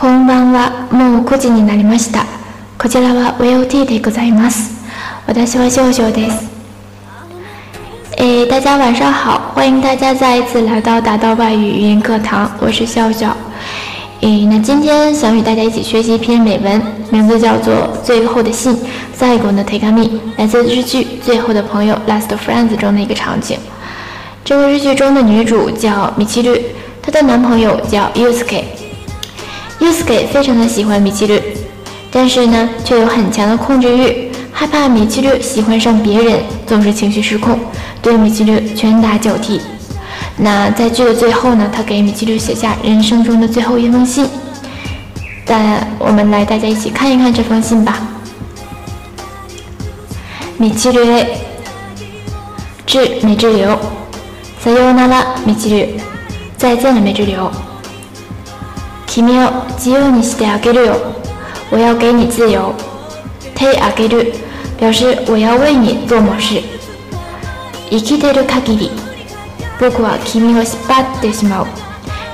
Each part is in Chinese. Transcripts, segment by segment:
こんばんは、もう午後時になりました。こちらはウェオティでございます。私は笑笑です。诶，大家晚上好，欢迎大家再一次来到达到外语语音课堂，我是笑笑。诶，那今天想与大家一起学习一篇美文，名字叫做《最后的信》，再一个呢《t a k a m i 来自日剧《最后的朋友》Last Friends 中的一个场景。这个日剧中的女主叫米奇绿，她的男朋友叫 y u ユウ k ケ。斯基非常的喜欢米奇流，但是呢，却有很强的控制欲，害怕米奇流喜欢上别人，总是情绪失控，对米奇流拳打脚踢。那在剧的最后呢，他给米奇流写下人生中的最后一封信。但我们来大家一起看一看这封信吧。米奇流，拉，米奇流，再见了，美之流。キミを自由にしてあげるよ。我要给你自由。te あげる表示我要为你做某事。生きている限り、僕はキミを縛ってしまう。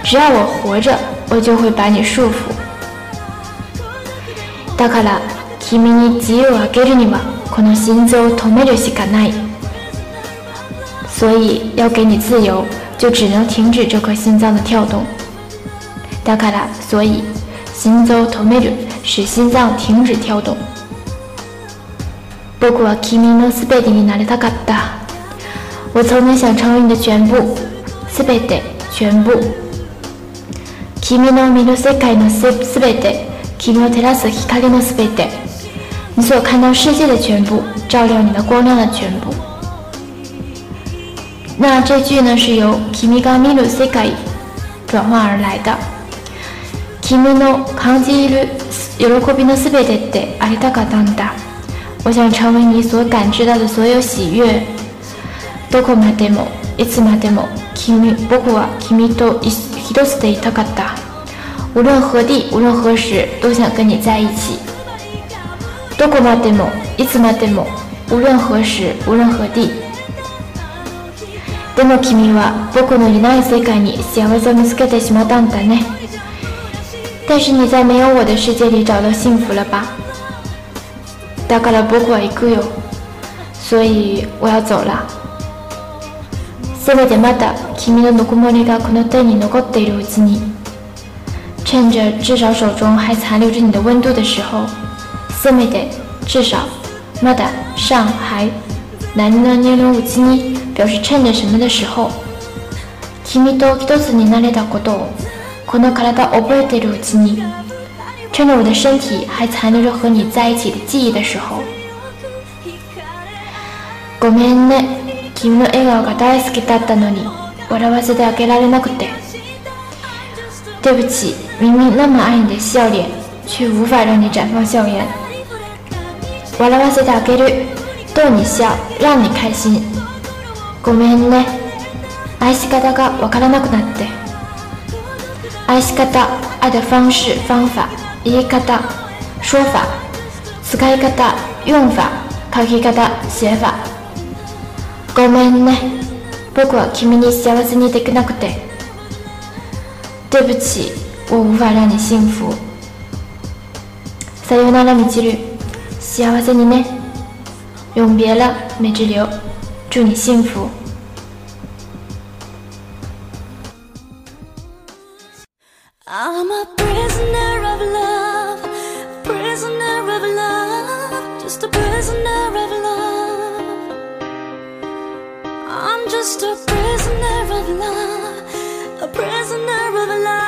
只要我活着，我就会把你束缚。だから、キミに自由をあげるにはこの心臓を止めるしかない。所以要给你自由，就只能停止这颗心脏的跳动。だから，所以心臓止める使心脏停止跳动。僕は君のすべてになりたかった。我曾经想成为你的全部，すべて全部。キミの見る世界のすべて、キミを照らす光のすべて。你所看到世界的全部，照亮你的光亮的全部。那这句呢，是由キミが見る世界转化而来的。君の感じる喜びのすべてってありたかったんだ。我想成为你所感知到的所有喜悦。どこまでも、いつまでも、君、僕は君と一つでいたかった。无论何地、无论何时、都想跟你在一起。どこまでも、いつまでも、无论何时、无论何地。でも君は僕のいない世界に幸せを見つけてしまったんだね。但是你在没有我的世界里找到幸福了吧？だから僕は行くよ。所以我要走了。せめてまだ君の温もりがこの手に残っているうちに、趁着至少手中还残留着你的温度的时候，せめて至少まだ上还、なの念のうちに表示趁着什么的时候，君と一つになったことを。この体を覚えているうちに，趁着我的身体还残留着和你在一起的记忆的时候。ごめんね、君の笑顔が大好きだったのに笑わせてあげられなくて。对不起，明明那么爱你的笑脸，却无法让你绽放笑颜。笑わせてあげる、逗你笑，让你开心。ごめんね、愛し方がわからなくなって。愛し方、愛的方式、方法、言い方、说法、使い方、用法、書き方、写法。ごめんね。僕は君に幸せにできなくて。对不起，我无法让你幸福。さよなら、みちる。幸せにね。永别了，美之流。祝你幸福。just a prisoner of love, a prisoner of love.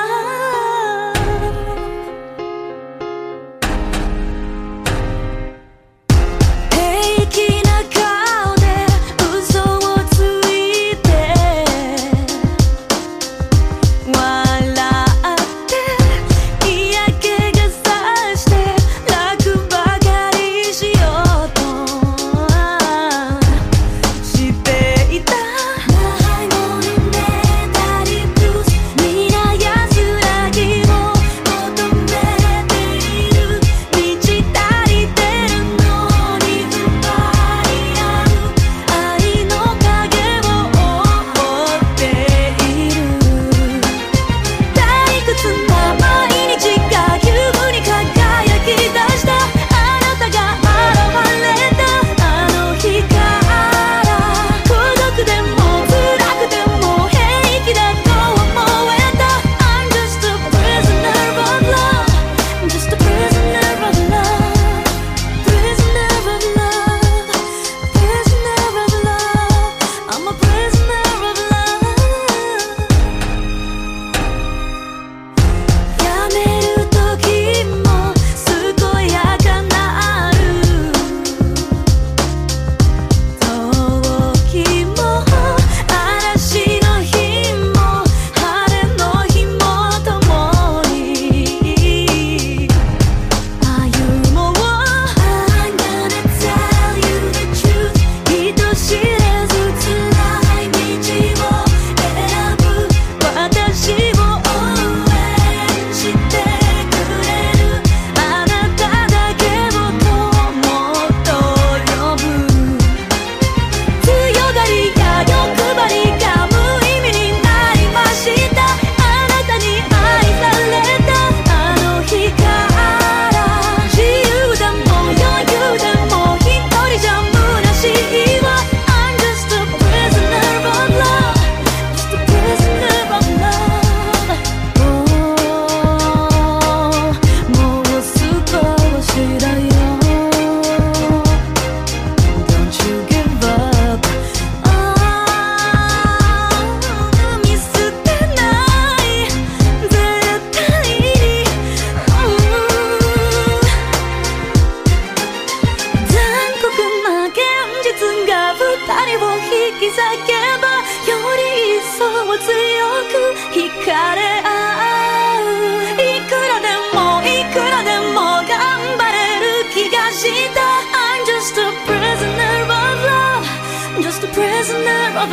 あ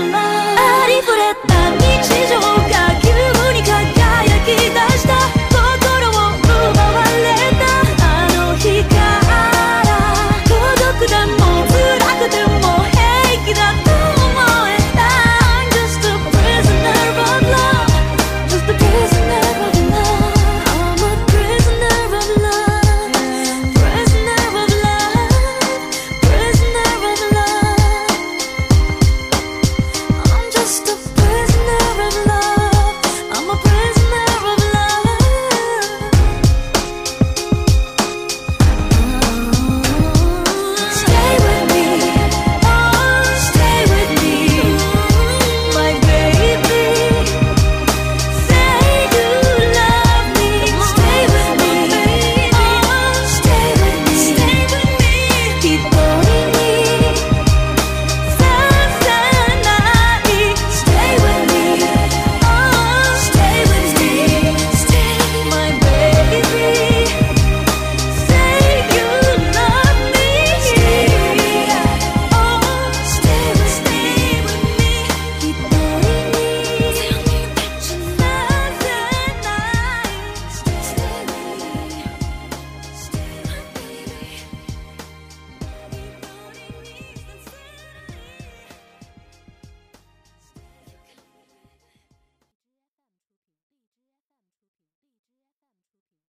りれた日常